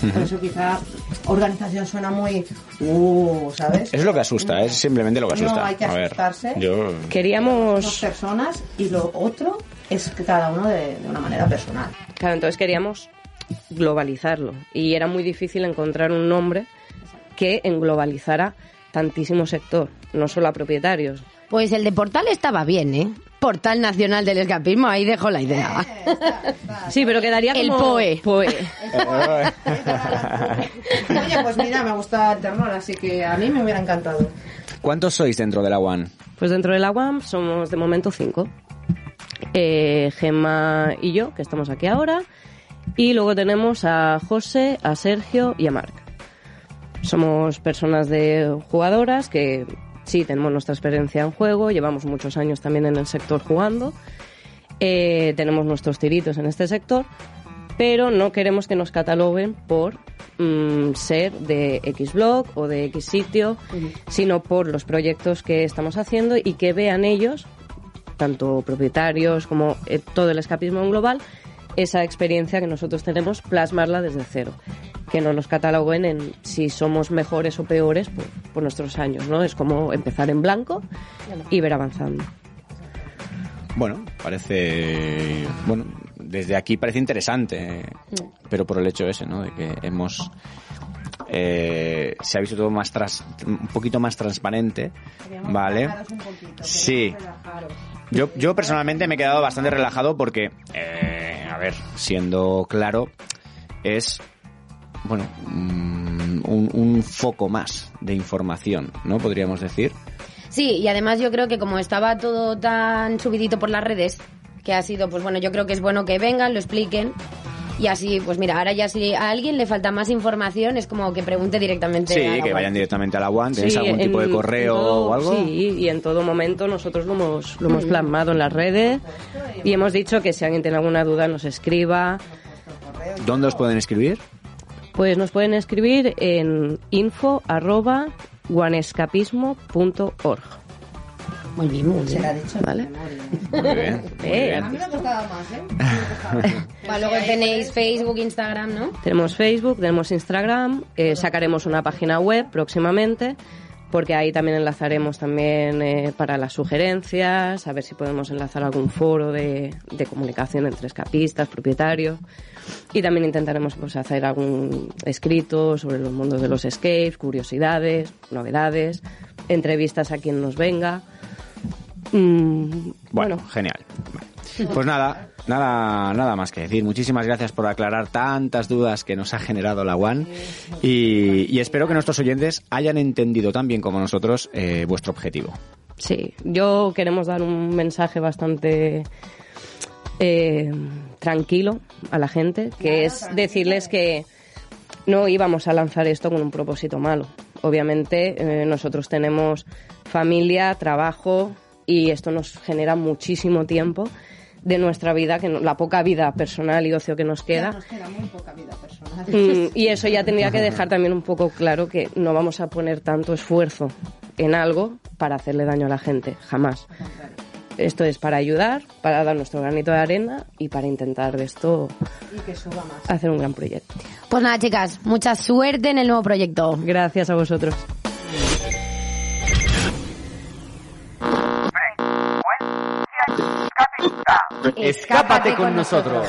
Por eso quizá organización suena muy, uh, ¿sabes? es lo que asusta, es simplemente lo que asusta. No hay que A ver, asustarse. yo... Queríamos... Somos personas y lo otro es que cada uno de, de una manera personal. Claro, entonces queríamos globalizarlo y era muy difícil encontrar un nombre que englobalizara tantísimo sector, no solo a propietarios. Pues el de Portal estaba bien, ¿eh? Portal Nacional del Escapismo, ahí dejo la idea. Sí, pero quedaría El como POE. POE. Oye, pues mira, me gusta el Ternor, así que a mí me hubiera encantado. ¿Cuántos sois dentro de la One? Pues dentro de la UAM somos de momento cinco. Eh, Gemma y yo, que estamos aquí ahora. Y luego tenemos a José, a Sergio y a Marc. Somos personas de jugadoras que sí tenemos nuestra experiencia en juego, llevamos muchos años también en el sector jugando, eh, tenemos nuestros tiritos en este sector, pero no queremos que nos cataloguen por mm, ser de X blog o de X sitio, sino por los proyectos que estamos haciendo y que vean ellos, tanto propietarios como eh, todo el escapismo en global, esa experiencia que nosotros tenemos, plasmarla desde cero. Que no nos cataloguen en si somos mejores o peores por, por nuestros años, ¿no? Es como empezar en blanco y ver avanzando. Bueno, parece... Bueno, desde aquí parece interesante, eh, pero por el hecho ese, ¿no? De que hemos... eh, se ha visto todo más tras, un poquito más transparente, ¿vale? Sí. Yo, yo personalmente me he quedado bastante relajado porque, eh, a ver, siendo claro, es, bueno, mm, un, un foco más de información, ¿no? Podríamos decir. Sí, y además yo creo que como estaba todo tan subidito por las redes, que ha sido, pues bueno, yo creo que es bueno que vengan, lo expliquen. Y así, pues mira, ahora ya si a alguien le falta más información, es como que pregunte directamente. a Sí, la que vayan directamente a la One. ¿Tenéis Sí, algún tipo de en- correo en todo- o algo? Sí, y en todo momento nosotros lo hemos, lo hemos Mm. plasmado en las redes y hemos dicho que si alguien tiene alguna duda nos escriba. ¿Dónde os pueden escribir? Pues nos pueden escribir en info arroba guanescapismo.org. Muy bien, muy Se la ha dicho. ¿Vale? Muy bien, muy Eh, bien. A mí me gustaba más, ¿eh? Luego tenéis Facebook, Instagram, ¿no? Tenemos Facebook, tenemos Instagram, eh, sacaremos una página web próximamente, porque ahí también enlazaremos también eh, para las sugerencias, a ver si podemos enlazar algún foro de, de comunicación entre escapistas, propietarios. Y también intentaremos pues, hacer algún escrito sobre los mundos de los escapes, curiosidades, novedades, entrevistas a quien nos venga. Mm, Bueno, genial. Vale. Pues nada, nada, nada más que decir. Muchísimas gracias por aclarar tantas dudas que nos ha generado la One y, y espero que nuestros oyentes hayan entendido tan bien como nosotros eh, vuestro objetivo. Sí, yo queremos dar un mensaje bastante eh, tranquilo a la gente, que es decirles que no íbamos a lanzar esto con un propósito malo. Obviamente eh, nosotros tenemos familia, trabajo y esto nos genera muchísimo tiempo de nuestra vida, que no- la poca vida personal y ocio que nos queda. Nos queda muy poca vida personal. Mm, y eso ya tendría que dejar también un poco claro que no vamos a poner tanto esfuerzo en algo para hacerle daño a la gente, jamás. Esto es para ayudar, para dar nuestro granito de arena y para intentar de esto Y que suba más. hacer un gran proyecto. Pues nada, chicas, mucha suerte en el nuevo proyecto. Gracias a vosotros. Escápate con nosotros.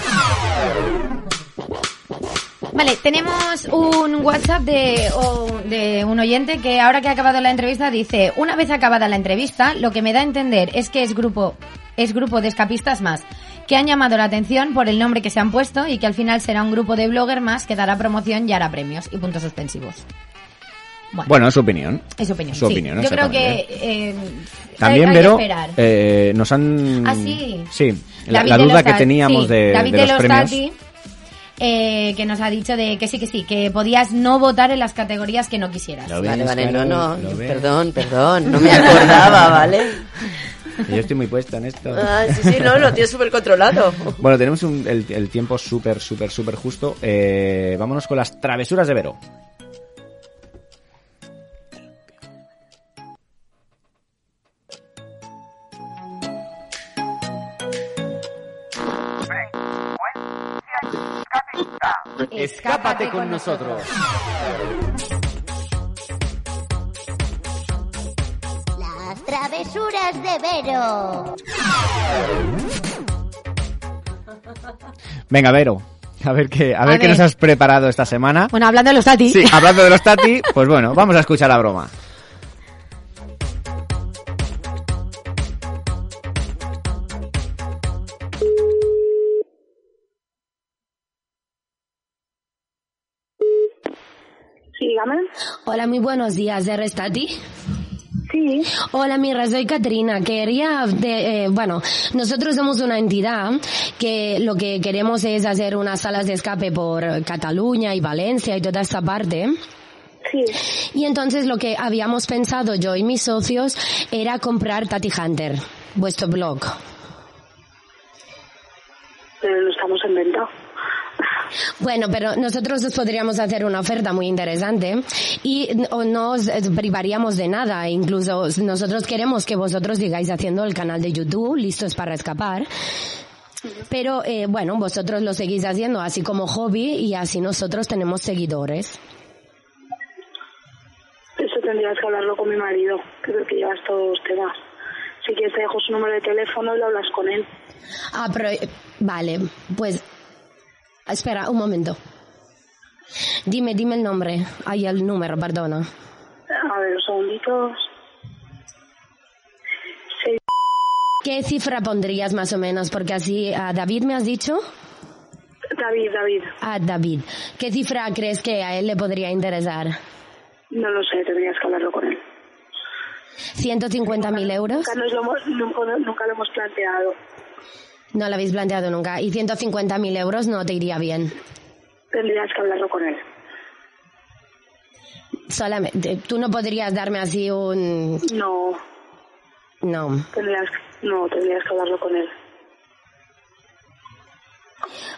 Vale, tenemos un WhatsApp de, o- de un oyente que ahora que ha acabado la entrevista dice, una vez acabada la entrevista, lo que me da a entender es que es grupo, es grupo de escapistas más, que han llamado la atención por el nombre que se han puesto y que al final será un grupo de blogger más que dará promoción y hará premios y puntos suspensivos. Bueno, Bueno, es su opinión. es su opinión. Su sí. opinión, Yo creo que eh, También, esperar. eh, nos han... Ah, sí. Sí, la, duda que teníamos sí, de, David de los premios... Eh, que nos ha dicho de que sí, que sí, que podías no votar en las categorías que no quisieras. Lo ves, Vale, vale, no, no, perdón, perdón, no me acordaba, ¿vale? Yo estoy muy puesto en esto. Ah, sí, sí, no, lo tienes súper controlado. Bueno, tenemos un- el, el tiempo súper, súper, súper justo. Eh, vámonos con las travesuras de Vero. Escápate con nosotros. Las travesuras de Vero. Venga, Vero. A ver qué, a ver A qué ver. nos has preparado esta semana. Bueno, hablando de los Tati. Sí, hablando de los Tati, pues bueno, vamos a escuchar la broma. Dígame. Hola, muy buenos días, ¿eres Tati? Sí. Hola, mira, soy Katrina. Quería, de, eh, bueno, nosotros somos una entidad que lo que queremos es hacer unas salas de escape por Cataluña y Valencia y toda esta parte. Sí. Y entonces lo que habíamos pensado yo y mis socios era comprar Tati Hunter, vuestro blog. Pero lo estamos en venta. Bueno, pero nosotros os podríamos hacer una oferta muy interesante y no nos eh, privaríamos de nada. Incluso nosotros queremos que vosotros sigáis haciendo el canal de YouTube, listos para escapar. Pero eh, bueno, vosotros lo seguís haciendo así como hobby y así nosotros tenemos seguidores. Eso tendrías que hablarlo con mi marido, que es el que lleva estos temas. Si quieres te dejo su número de teléfono y lo hablas con él. Ah, pero eh, vale, pues espera un momento. Dime, dime el nombre. Ay, el número, perdona. A ver, segunditos. Seis. ¿Qué cifra pondrías más o menos? Porque así, a David me has dicho. David, David. A David. ¿Qué cifra crees que a él le podría interesar? No lo sé, tendrías que hablarlo con él. ¿150.000 euros? Nunca, lo hemos, nunca, nunca lo hemos planteado. No lo habéis planteado nunca. ¿Y 150.000 euros no te iría bien? Tendrías que hablarlo con él. Solamente, ¿tú no podrías darme así un...? No, No. tendrías, no, tendrías que hablarlo con él.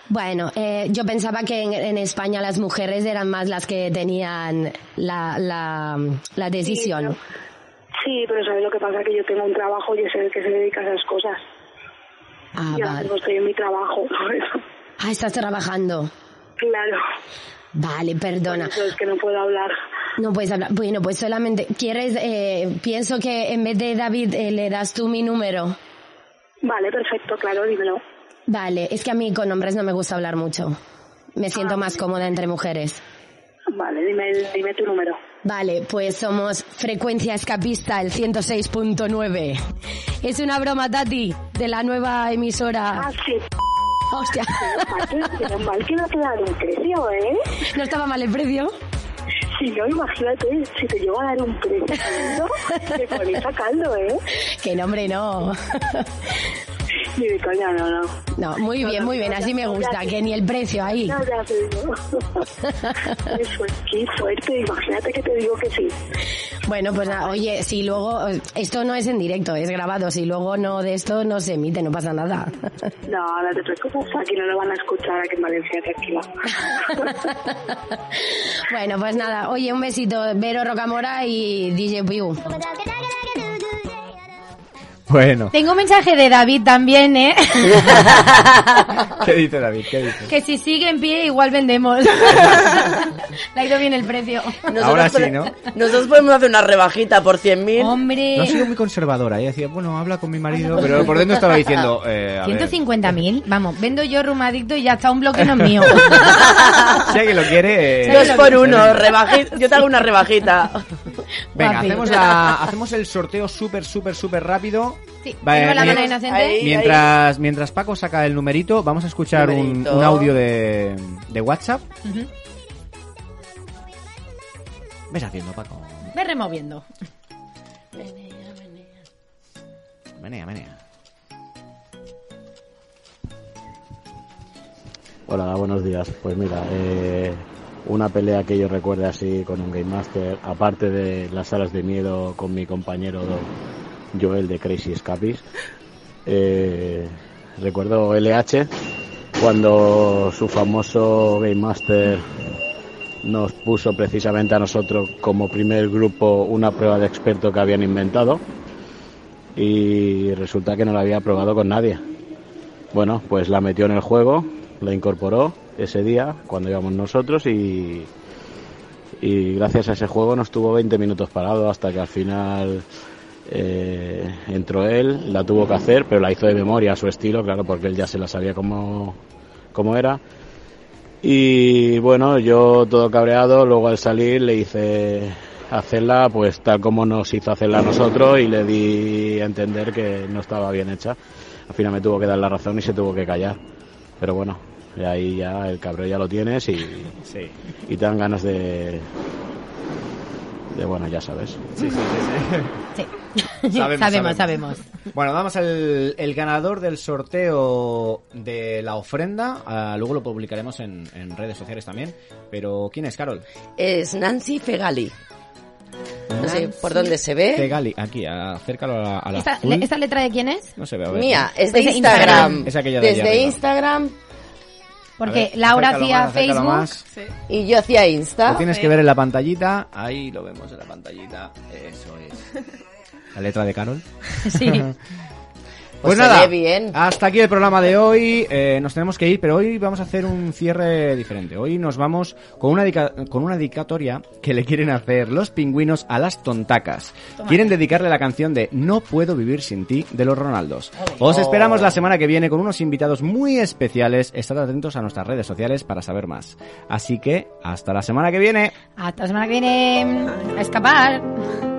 Bueno, eh, yo pensaba que en, en España las mujeres eran más las que tenían la, la, la decisión. Sí, pero ¿sabes lo que pasa? Que yo tengo un trabajo y es el que se dedica a esas cosas. Ah, y ahora vale. mismo estoy en mi trabajo, por eso. Ah, estás trabajando. Claro. Vale, perdona. Por eso es que no puedo hablar. No puedes hablar. Bueno, pues solamente, ¿quieres, eh, pienso que en vez de David eh, le das tú mi número? Vale, perfecto, claro, dímelo. Vale, es que a mí con hombres no me gusta hablar mucho. Me siento más cómoda entre mujeres. Vale, dime, dime tu número. Vale, pues somos Frecuencia Escapista, el 106.9. Es una broma, Tati, de la nueva emisora. Ah, sí. Hostia. Pero mal que no te dan un precio, ¿eh? ¿No estaba mal el precio? Si no, imagínate, si te llego a dar un precio, te pones sacando, ¿eh? Que nombre no. Ni de coña, no, no. No, muy bien, muy bien, así me gusta, que ni el precio ahí. No, ya te digo. Eso es, qué fuerte, imagínate que te digo que sí. Bueno, pues nada, oye, si luego, esto no es en directo, es grabado, si luego no de esto no se emite, no pasa nada. No, no te preocupes, aquí no lo van a escuchar aquí en Valencia, tranquila. Bueno, pues nada, oye, un besito, Vero Rocamora y DJ Piu. Bueno, Tengo un mensaje de David también, ¿eh? ¿qué dice David? ¿Qué dice? que si sigue en pie igual vendemos. Le ha ido bien el precio. Ahora sí, ¿no? Nosotros podemos hacer una rebajita por 100.000. Hombre. No ha sido muy conservadora. Ella decía, bueno, habla con mi marido. Pero por dentro estaba diciendo, eh, a ver, 150.000, vamos, vendo yo rumadicto y ya está un bloque no es mío. si alguien lo quiere... eh, Dos por uno, rebajita. Yo te hago una rebajita. Venga, hacemos, la, hacemos el sorteo súper, súper, súper rápido. Sí, Va, tenemos la mano inocente. Ahí. Mientras, mientras Paco saca el numerito, vamos a escuchar un, audio de, de WhatsApp. Ujú. Ves haciendo, Paco. Ve removiendo. Menea, menea. Hola, buenos días. Pues mira, eh, una pelea que yo recuerde así con un Game Master, aparte de las salas de miedo con mi compañero Joel de Crazy Escapis, eh, recuerdo LH cuando su famoso Game Master nos puso precisamente a nosotros como primer grupo una prueba de experto que habían inventado y resulta que no la había probado con nadie. Bueno, pues la metió en el juego, la incorporó ese día cuando íbamos nosotros y, y gracias a ese juego nos tuvo 20 minutos parado hasta que al final eh, entró él, la tuvo que hacer, pero la hizo de memoria a su estilo, claro, porque él ya se la sabía cómo, cómo era. Y bueno, yo todo cabreado, luego al salir le hice hacerla pues tal como nos hizo hacerla a nosotros y le di a entender que no estaba bien hecha. Al final me tuvo que dar la razón y se tuvo que callar. Pero bueno, y ahí ya el cabreo ya lo tienes y, y te dan ganas de, de bueno, ya sabes. Sí, sí, sí. Sí. sabemos, sabemos. Bueno, damos el, el ganador del sorteo de la ofrenda. Ah, luego lo publicaremos en, en redes sociales también. Pero, ¿quién es, Carol? Es Nancy Fegali. No sé por dónde se ve. Fegali, aquí, acércalo a la, a la ¿Esta. ¿Esta letra de quién es? No se ve, a ver. Mía, es de Instagram. Instagram. Es aquella de Desde. Instagram Porque ver, Laura hacía Facebook. más. y yo hacía Insta. Lo tienes que ver en la pantallita. Ahí lo vemos en la pantallita. Eso es. La letra de Carol. Sí. Pues, Pues nada, bien. hasta aquí el programa de hoy. Eh, nos tenemos que ir, pero hoy vamos a hacer un cierre diferente. Hoy nos vamos con una, con una dedicatoria que le quieren hacer los pingüinos a las tontacas. Toma. Quieren dedicarle la canción de No puedo vivir sin ti de los Ronaldos. Os esperamos la semana que viene con unos invitados muy especiales. Estad atentos a nuestras redes sociales para saber más. Así que, hasta la semana que viene. Hasta la semana que viene. A escapar.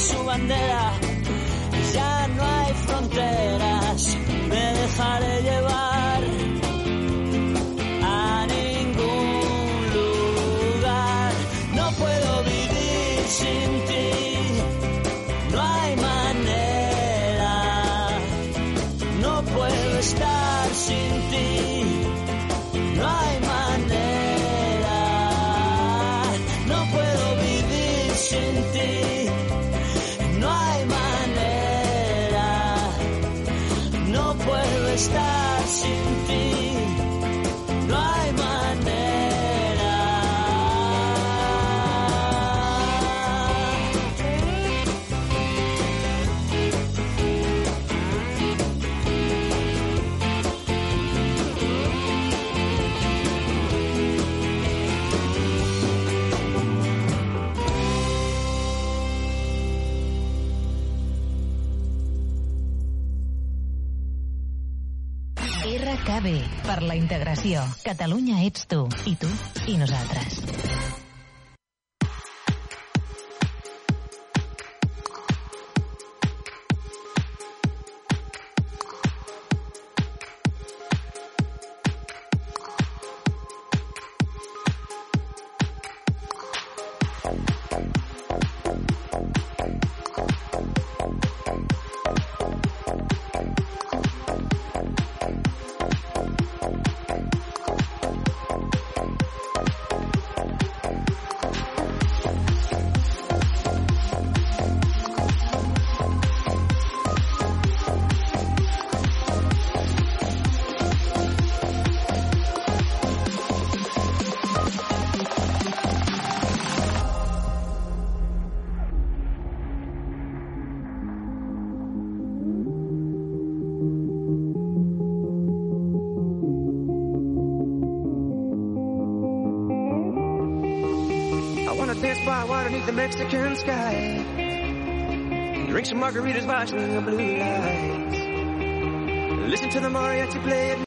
su bandera. Stop. Impressió. Catalunya ets tu. I tu. I nosaltres. rush, blue